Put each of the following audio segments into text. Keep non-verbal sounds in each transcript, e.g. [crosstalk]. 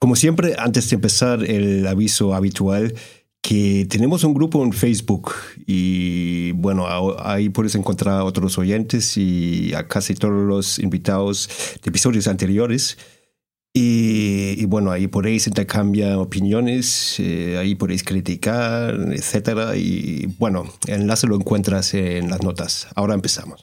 Como siempre, antes de empezar el aviso habitual, que tenemos un grupo en Facebook y bueno, ahí puedes encontrar a otros oyentes y a casi todos los invitados de episodios anteriores. Y, bueno, ahí podéis intercambiar opiniones, eh, ahí podéis criticar, etcétera. Y bueno, el enlace lo encuentras en las notas. Ahora empezamos.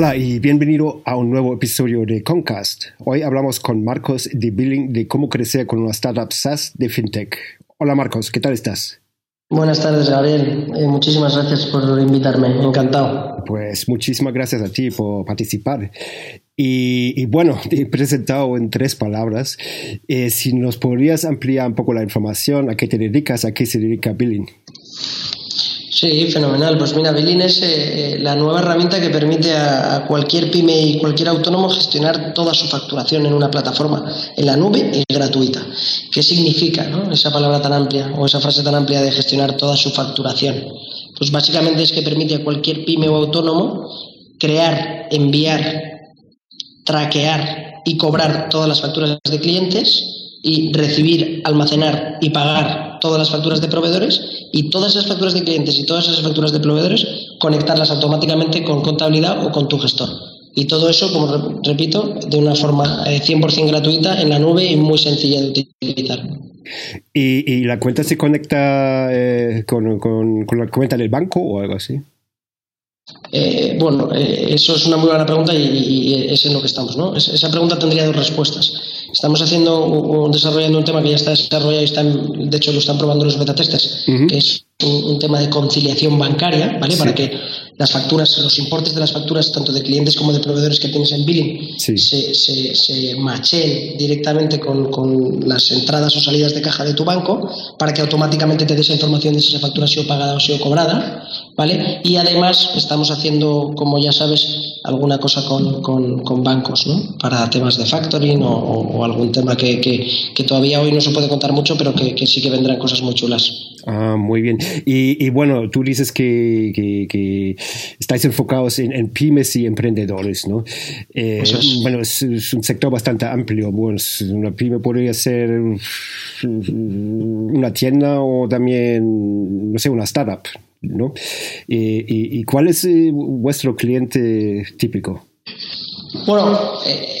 Hola y bienvenido a un nuevo episodio de Concast. Hoy hablamos con Marcos de Billing de cómo crecer con una startup SaaS de FinTech. Hola Marcos, ¿qué tal estás? Buenas tardes, Gabriel. Eh, muchísimas gracias por invitarme. Encantado. Pues muchísimas gracias a ti por participar. Y, bueno, [laughs] te he presentado en tres palabras. Eh, si nos podrías ampliar un poco la información, a qué te dedicas, a qué se dedica Billing. Sí, fenomenal. Pues mira, Billing es eh, eh, la nueva herramienta que permite a, cualquier pyme y cualquier autónomo gestionar toda su facturación en una plataforma en la nube y gratuita. ¿Qué significa esa palabra tan amplia o esa frase tan amplia de gestionar toda su facturación? Pues básicamente es que permite a cualquier pyme o autónomo crear, enviar, traquear y cobrar todas las facturas de clientes y recibir, almacenar y pagar todas las facturas de proveedores y todas esas facturas de clientes y todas esas facturas de proveedores conectarlas automáticamente con contabilidad o con tu gestor. Y todo eso, como repito, de una forma 100% eh, gratuita en la nube y muy sencilla de utilizar. ¿Y, la cuenta se conecta eh, con, con, con, la cuenta del banco o algo así? Eh, bueno, eso es una muy buena pregunta y, es en lo que estamos. ¿no? esa pregunta tendría dos respuestas. Estamos haciendo un, desarrollando un tema que ya está desarrollado y están, de hecho lo están probando los beta testers, que es un, tema de conciliación bancaria, ¿vale? Para que las facturas, los importes de las facturas, tanto de clientes como de proveedores que tienes en billing, se, se, se macheen directamente con, con, las entradas o salidas de caja de tu banco, para que automáticamente te dé esa información de si esa factura ha sido pagada o ha sido cobrada, ¿vale? Y además estamos haciendo, como ya sabes, alguna cosa con, con, bancos, ¿no? Para temas de factoring o, algún tema que, que, todavía hoy no se puede contar mucho, pero que, sí que vendrán cosas muy chulas. Ah, muy bien. Y, y bueno, tú dices que, que estáis enfocados en, en, pymes y emprendedores, ¿no? Eh, bueno, es, un sector bastante amplio. Bueno, una pyme podría ser una tienda o también, no sé, una startup, ¿no? ¿Y, cuál es eh, vuestro cliente típico? Bueno, eh,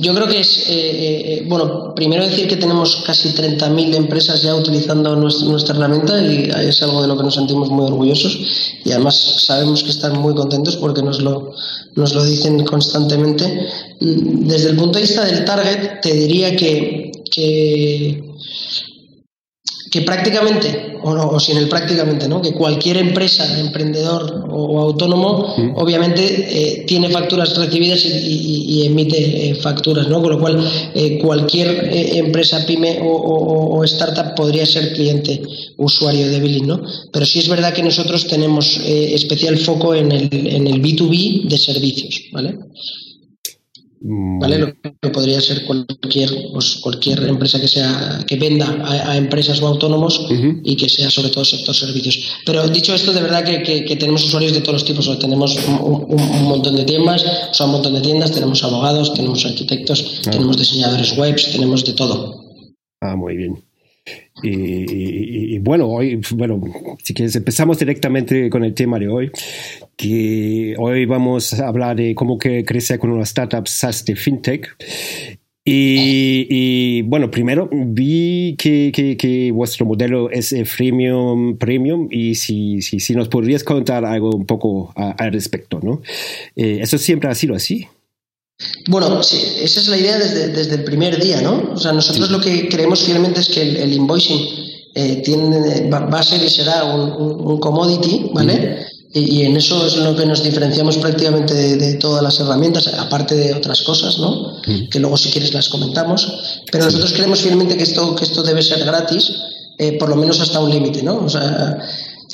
yo creo que es, eh, bueno, primero decir que tenemos casi 30.000 empresas ya utilizando nuestra, herramienta y es algo de lo que nos sentimos muy orgullosos y además sabemos que están muy contentos porque nos lo, nos lo dicen constantemente. Desde el punto de vista del target, te diría que, que que prácticamente, o, no, o sin el prácticamente, ¿no? que cualquier empresa, emprendedor o, autónomo, obviamente eh, tiene facturas recibidas y, emite eh, facturas, ¿no? con lo cual eh, cualquier empresa pyme o, startup podría ser cliente usuario de Billing. ¿no? Pero sí es verdad que nosotros tenemos especial foco en el, en el B2B de servicios. ¿vale? ¿Vale? Lo que podría ser cualquier, pues, cualquier empresa que sea que venda a, empresas o autónomos y que sea sobre todo sector servicios. Pero dicho esto, de verdad que, tenemos usuarios de todos los tipos. tenemos un, montón de tiendas, o sea, un montón de tiendas, tenemos abogados, tenemos arquitectos, ah. tenemos diseñadores webs, tenemos de todo. Ah, muy bien. Y, bueno, hoy, bueno, si quieres, empezamos directamente con el tema de hoy, que hoy vamos a hablar de cómo que crecer con una startup SaaS de FinTech. Y, bueno, primero vi que, que, vuestro modelo es freemium premium y si, si, si nos podrías contar algo un poco al respecto, ¿no? Eh, ¿Eso siempre ha sido así? Bueno, sí, esa es la idea desde, el primer día, ¿no? O sea, nosotros lo que creemos fielmente es que el, invoicing eh, tiene, va, a ser y será un, commodity, ¿vale? y, en eso es lo que nos diferenciamos prácticamente de, todas las herramientas, aparte de otras cosas, ¿no? Que luego si quieres las comentamos. Pero nosotros creemos fielmente que esto, que esto debe ser gratis, eh, por lo menos hasta un límite, ¿no? O sea,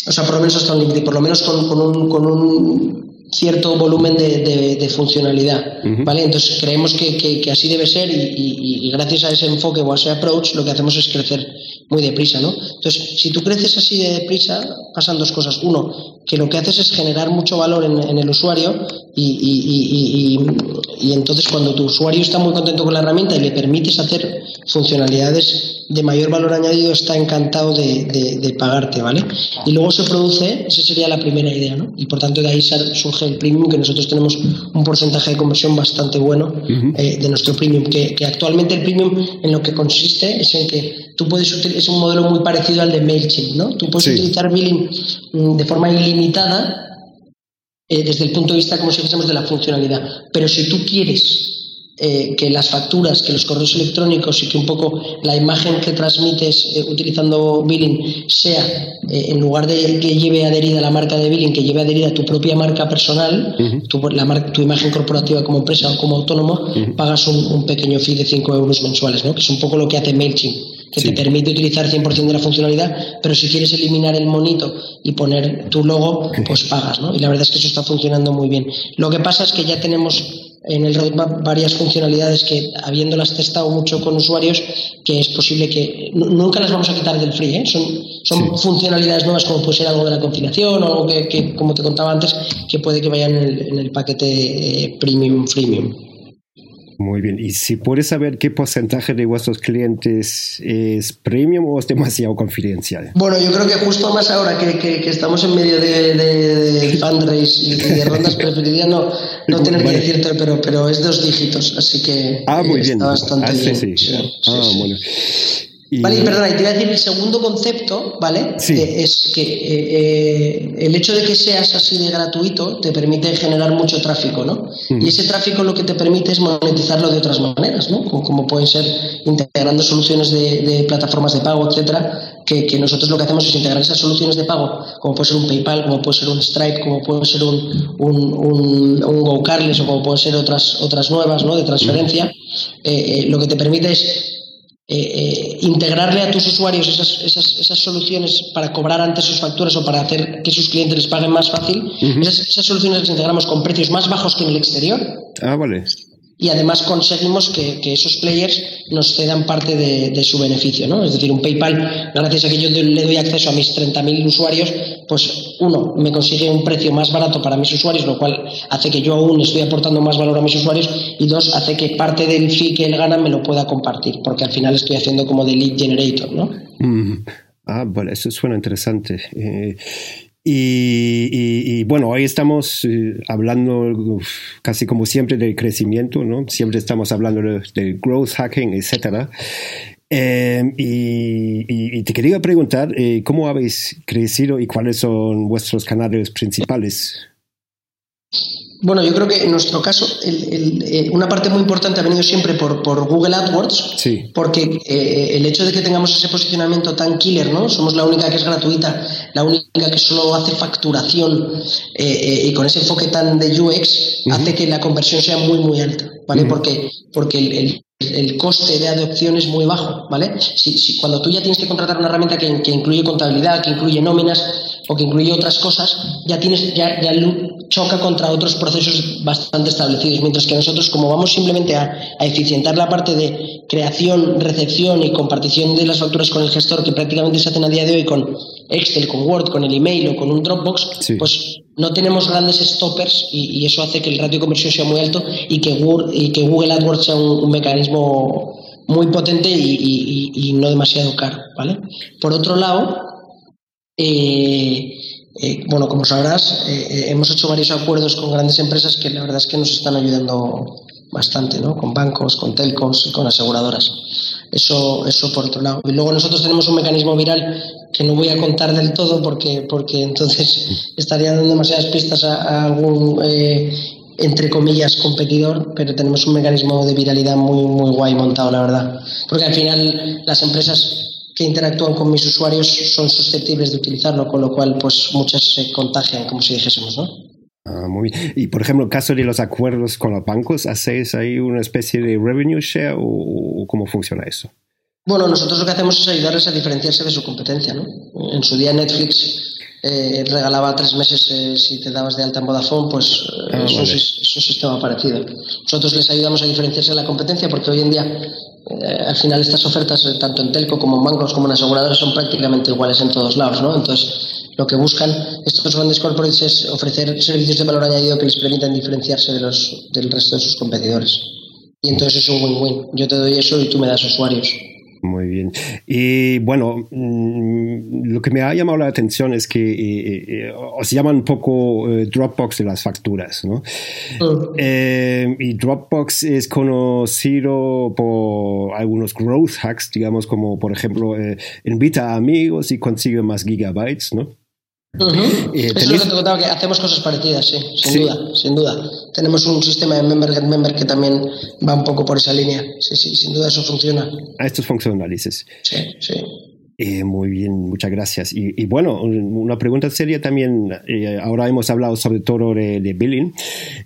o sea, por lo menos hasta un límite, por lo menos con, con, un, con un cierto volumen de, funcionalidad, ¿vale? Entonces creemos que, así debe ser y, gracias a ese enfoque o a ese approach lo que hacemos es crecer muy deprisa, ¿no? Entonces, si tú creces así de deprisa, pasan dos cosas. Uno, que lo que haces es generar mucho valor en, el usuario y, entonces cuando tu usuario está muy contento con la herramienta y le permites hacer funcionalidades de mayor valor añadido, está encantado de, pagarte, ¿vale? Y luego se produce, esa sería la primera idea, ¿no? Y por tanto de ahí surge el premium, que nosotros tenemos un porcentaje de conversión bastante bueno eh, de nuestro premium, que, actualmente el premium en lo que consiste es en que tú puedes utilizar, es un modelo muy parecido al de MailChimp, ¿no? Tú puedes utilizar billing mm, de forma ilimitada eh, desde el punto de vista, como si fuésemos, de la funcionalidad. Pero si tú quieres eh, que las facturas, que los correos electrónicos y que un poco la imagen que transmites eh, utilizando billing sea, eh, en lugar de que lleve adherida la marca de billing, que lleve adherida tu propia marca personal, tu, la tu imagen corporativa como empresa o como autónomo, pagas un, pequeño fee de 5 euros mensuales, ¿no? que es un poco lo que hace MailChimp que te permite utilizar 100% de la funcionalidad, pero si quieres eliminar el monito y poner tu logo, pues pagas, ¿no? Y la verdad es que eso está funcionando muy bien. Lo que pasa es que ya tenemos en el roadmap varias funcionalidades que, habiéndolas testado mucho con usuarios, que es posible que nunca las vamos a quitar del free. ¿eh? Son, son funcionalidades nuevas como puede ser algo de la conciliación o algo que, como te contaba antes, que puede que vayan en el, en el paquete eh, premium, freemium. Muy bien. ¿Y si puedes saber qué porcentaje de vuestros clientes es premium o es demasiado confidencial? Bueno, yo creo que justo más ahora que, que, estamos en medio de, de, fundraise y de rondas, [laughs] preferiría no, no tener que decirte, pero, pero es dos dígitos, así que ah, muy está bien. bastante ah, bien. Sí, ah, bueno. Vale, y perdona, y te iba a decir el segundo concepto, ¿vale? es que eh, eh, el hecho de que seas así de gratuito te permite generar mucho tráfico, ¿no? Y ese tráfico lo que te permite es monetizarlo de otras maneras, ¿no? Como, pueden ser integrando soluciones de, plataformas de pago, etcétera, que, nosotros lo que hacemos es integrar esas soluciones de pago, como puede ser un PayPal, como puede ser un Stripe, como puede ser un, un, un, un GoCarless o como pueden ser otras, otras nuevas, ¿no? De transferencia, eh, lo que te permite es eh, eh, integrarle a tus usuarios esas, esas, esas, soluciones para cobrar antes sus facturas o para hacer que sus clientes les paguen más fácil, esas, esas, soluciones las integramos con precios más bajos que en el exterior. Ah, vale y además conseguimos que, esos players nos cedan parte de, su beneficio, ¿no? Es decir, un PayPal, gracias a que yo le doy acceso a mis 30.000 usuarios, pues uno, me consigue un precio más barato para mis usuarios, lo cual hace que yo aún estoy aportando más valor a mis usuarios, y dos, hace que parte del fee que él gana me lo pueda compartir, porque al final estoy haciendo como de lead generator, ¿no? Mm. Ah, bueno, eso suena interesante. Eh, y, bueno, hoy estamos eh, hablando casi como siempre del crecimiento, ¿no? Siempre estamos hablando de, growth hacking, etcétera. Em, y, te quería preguntar, eh, ¿cómo habéis crecido y cuáles son vuestros canales principales? Bueno, yo creo que en nuestro caso eh, una parte muy importante ha venido siempre por, Google AdWords, sí. porque eh, el hecho de que tengamos ese posicionamiento tan killer, ¿no? Somos la única que es gratuita, la única que solo hace facturación eh, y con ese enfoque tan de UX, hace que la conversión sea muy, muy alta, ¿vale? Porque, porque el, coste de adopción es muy bajo, ¿vale? Si, cuando tú ya tienes que contratar una herramienta que, incluye contabilidad, que incluye nóminas o que incluye otras cosas, ya tienes, ya, ya choca contra otros procesos bastante establecidos, mientras que nosotros, como vamos simplemente a, eficientar la parte de creación, recepción y compartición de las facturas con el gestor, que prácticamente se hacen a día de hoy con Excel, con Word, con el email o con un Dropbox, pues no tenemos grandes stoppers y, eso hace que el ratio de conversión sea muy alto y que, y Google AdWords sea un, mecanismo muy potente y, no demasiado caro, ¿vale? Por otro lado, eh, eh, bueno, como sabrás, eh, hemos hecho varios acuerdos con grandes empresas que la verdad es que nos están ayudando bastante, ¿no? Con bancos, con telcos y con aseguradoras. Eso, eso por otro lado. Y luego nosotros tenemos un mecanismo viral que no voy a contar del todo porque, porque entonces [laughs] estaría dando demasiadas pistas a, algún, eh, entre comillas, competidor, pero tenemos un mecanismo de viralidad muy, muy guay montado, la verdad. Porque al final las empresas que interactúan con mis usuarios son susceptibles de utilizarlo, con lo cual pues muchas se contagian, como si dijésemos, ¿no? Ah, muy bien. Y por ejemplo, en caso de los acuerdos con los bancos, ¿hacéis ahí una especie de revenue share o, cómo funciona eso? Bueno, nosotros lo que hacemos es ayudarles a diferenciarse de su competencia. ¿no? En su día Netflix eh, regalaba tres meses eh, si te dabas de alta en Vodafone, pues eh, ah, es, un, sistema parecido. Nosotros les ayudamos a diferenciarse de la competencia porque hoy en día, al final, estas ofertas, tanto en telco como en bancos como en aseguradoras, son prácticamente iguales en todos lados. ¿no? Entonces, lo que buscan estos grandes corporates es ofrecer servicios de valor añadido que les permitan diferenciarse de los, del resto de sus competidores. Y entonces es un win-win. Yo te doy eso y tú me das usuarios. Muy bien. Y bueno, mm, lo que me ha llamado la atención es que eh, eh, os llaman un poco eh, Dropbox de las facturas, ¿no? Y Dropbox es conocido por algunos growth hacks, digamos, como por ejemplo, invita a amigos y consigue más gigabytes, ¿no? Eh, Eso es lo que te contaba, que hacemos cosas parecidas, sí, sin duda, sin duda. Tenemos un sistema de member get member que también va un poco por esa línea. Sí, sí, sin duda eso funciona. A estos funcionalices. Sí, sí. Eh, muy bien, muchas gracias. Y, bueno, una pregunta seria también, eh, ahora hemos hablado sobre todo de, billing.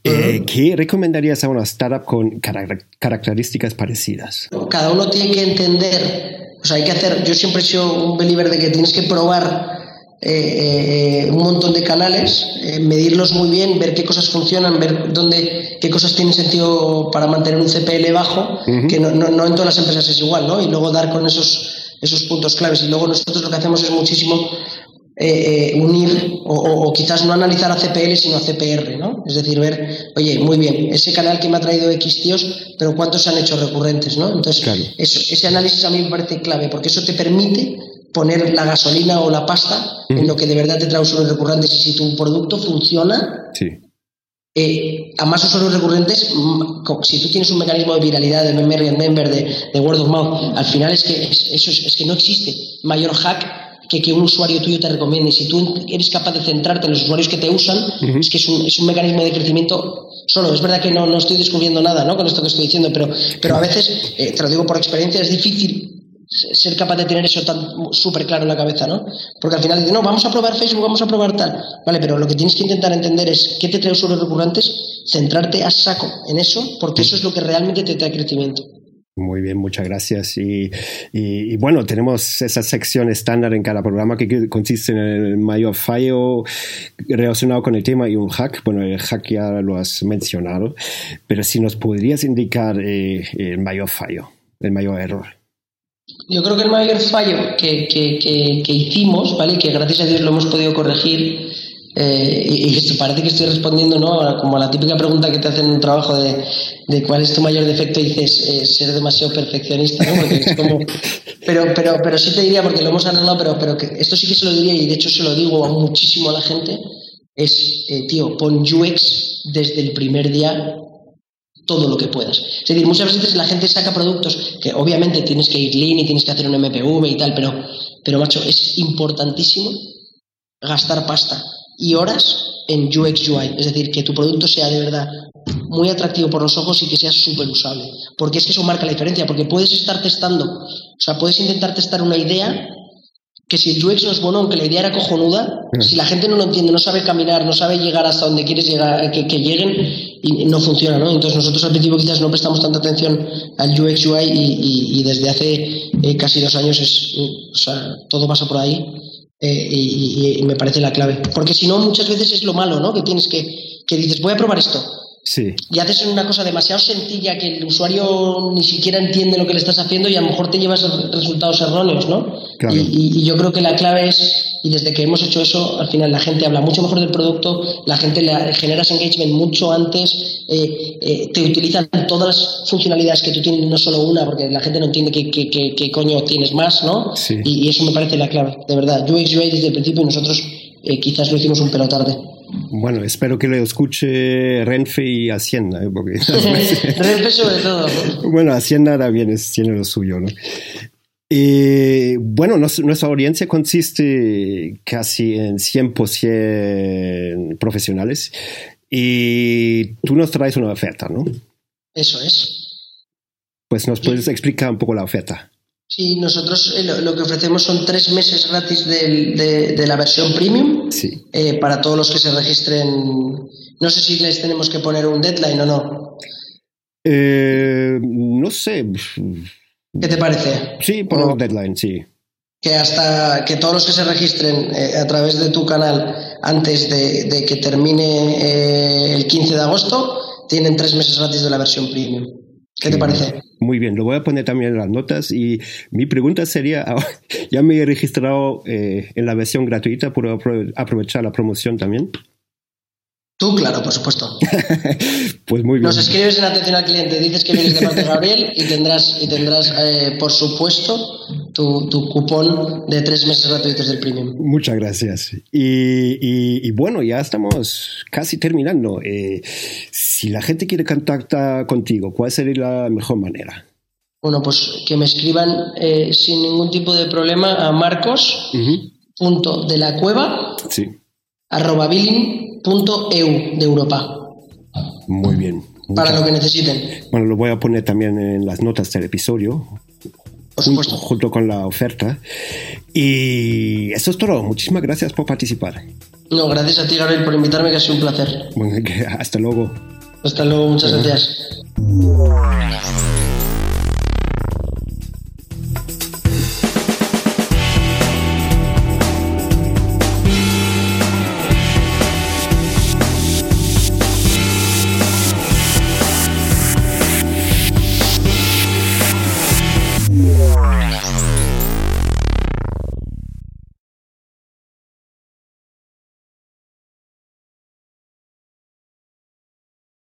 ¿Qué recomendarías a una startup con características parecidas? Cada uno tiene que entender, o sea, hay que hacer, yo siempre he sido un believer de que tienes que probar eh, eh, un montón de canales, eh, medirlos muy bien, ver qué cosas funcionan, ver dónde, qué cosas tienen sentido para mantener un CPL bajo, que no, no, en todas las empresas es igual, ¿no? Y luego dar con esos, esos puntos claves. Y luego nosotros lo que hacemos es muchísimo unir o, quizás no analizar a CPL sino a CPR, ¿no? Es decir, ver, oye, muy bien, ese canal que me ha traído X tíos, pero ¿cuántos se han hecho recurrentes, ¿no? Entonces, eso, ese análisis a mí me parece clave porque eso te permite poner la gasolina o la pasta en lo que de verdad te trae usuarios recurrentes y si tu producto funciona, eh, a más usuarios recurrentes, mm, si tú tienes un mecanismo de viralidad de member and member, de, word of mouth, al final es que eso es, que no existe mayor hack que que un usuario tuyo te recomiende. Si tú eres capaz de centrarte en los usuarios que te usan, es que es un, es un, mecanismo de crecimiento solo. Es verdad que no, no estoy descubriendo nada ¿no? con esto que estoy diciendo, pero, pero a veces, eh, te lo digo por experiencia, es difícil ser capaz de tener eso tan súper claro en la cabeza, ¿no? Porque al final dices, no, vamos a probar Facebook, vamos a probar tal. Vale, pero lo que tienes que intentar entender es qué te trae usuarios recurrentes, centrarte a saco en eso, porque eso es lo que realmente te trae crecimiento. Muy bien, muchas gracias. Y, y, bueno, tenemos esa sección estándar en cada programa que consiste en el mayor fallo relacionado con el tema y un hack. Bueno, el hack ya lo has mencionado, pero si nos podrías indicar eh, el mayor fallo, el mayor error. Yo creo que el mayor fallo que, que, que, hicimos, ¿vale? Que gracias a Dios lo hemos podido corregir. Eh, y, parece que estoy respondiendo, ¿no? Como a la típica pregunta que te hacen en un trabajo de, de cuál es tu mayor defecto y dices eh, ser demasiado perfeccionista, ¿no? Porque es como, [laughs] pero, pero, pero sí te diría, porque lo hemos arreglado, pero, pero que esto sí que se lo diría y de hecho se lo digo a muchísimo a la gente, es, eh, tío, pon UX desde el primer día todo lo que puedas. Es decir, muchas veces la gente saca productos que obviamente tienes que ir lean y tienes que hacer un MPV y tal, pero, pero macho, es importantísimo gastar pasta y horas en UX UI. Es decir, que tu producto sea de verdad muy atractivo por los ojos y que sea súper usable. Porque es que eso marca la diferencia, porque puedes estar testando, o sea, puedes intentar testar una idea que si el UX no es bueno, aunque la idea era cojonuda, mm. si la gente no lo entiende, no sabe caminar, no sabe llegar hasta donde quieres llegar, que, que lleguen, y no funciona, ¿no? Entonces nosotros al principio quizás no prestamos tanta atención al UX UI y, desde hace eh, casi dos años es, o sea, todo pasa por ahí eh, y, me parece la clave. Porque si no, muchas veces es lo malo, ¿no? Que tienes que, que dices, voy a probar esto Sí. Y haces una cosa demasiado sencilla que el usuario ni siquiera entiende lo que le estás haciendo y a lo mejor te llevas resultados erróneos, ¿no? Y, yo creo que la clave es, y desde que hemos hecho eso, al final la gente habla mucho mejor del producto, la gente le generas engagement mucho antes, eh, eh, te utilizan todas las funcionalidades que tú tienes, no solo una, porque la gente no entiende qué, coño tienes más, ¿no? Y, eso me parece la clave, de verdad. UX UI desde el principio y nosotros eh, quizás lo hicimos un pelo tarde. Bueno, espero que lo escuche Renfe y Hacienda. ¿eh? [laughs] Renfe sobre todo. Bueno, Hacienda también es, tiene lo suyo, ¿no? Eh, bueno, nuestra audiencia consiste casi en 100% profesionales y tú nos traes una oferta, ¿no? Eso es. Pues nos puedes explicar un poco la oferta. Sí, nosotros eh, lo, que ofrecemos son tres meses gratis de, la versión premium eh, para todos los que se registren. No sé si les tenemos que poner un deadline o no. Eh, no sé. ¿Qué te parece? Sí, poner un deadline, sí. Que hasta que todos los que se registren a través de tu canal antes de, de que termine el 15 de agosto tienen tres meses gratis de la versión premium. ¿Qué te parece? Muy bien, lo voy a poner también en las notas y mi pregunta sería, [laughs] ¿ya me he registrado eh, en la versión gratuita? ¿Puedo aprovechar la promoción también? Tú, claro, por supuesto. [laughs] pues muy bien. Nos escribes en atención al cliente, dices que vienes de parte de Gabriel y tendrás, y tendrás eh, por supuesto, tu, cupón de tres meses gratuitos del premium. Muchas gracias. Y, bueno, ya estamos casi terminando. Eh, si la gente quiere contactar contigo, ¿cuál sería la mejor manera? Bueno, pues que me escriban eh, sin ningún tipo de problema a marcos. Punto de la cueva. Sí. Arroba billing .eu de Europa. Muy bien. Para lo que necesiten. Bueno, lo voy a poner también en las notas del episodio. Por supuesto. Junto, con la oferta. Y eso es todo. Muchísimas gracias por participar. No, gracias a ti, Gabriel, por invitarme, que ha sido un placer. [laughs] hasta luego. Hasta luego, muchas gracias.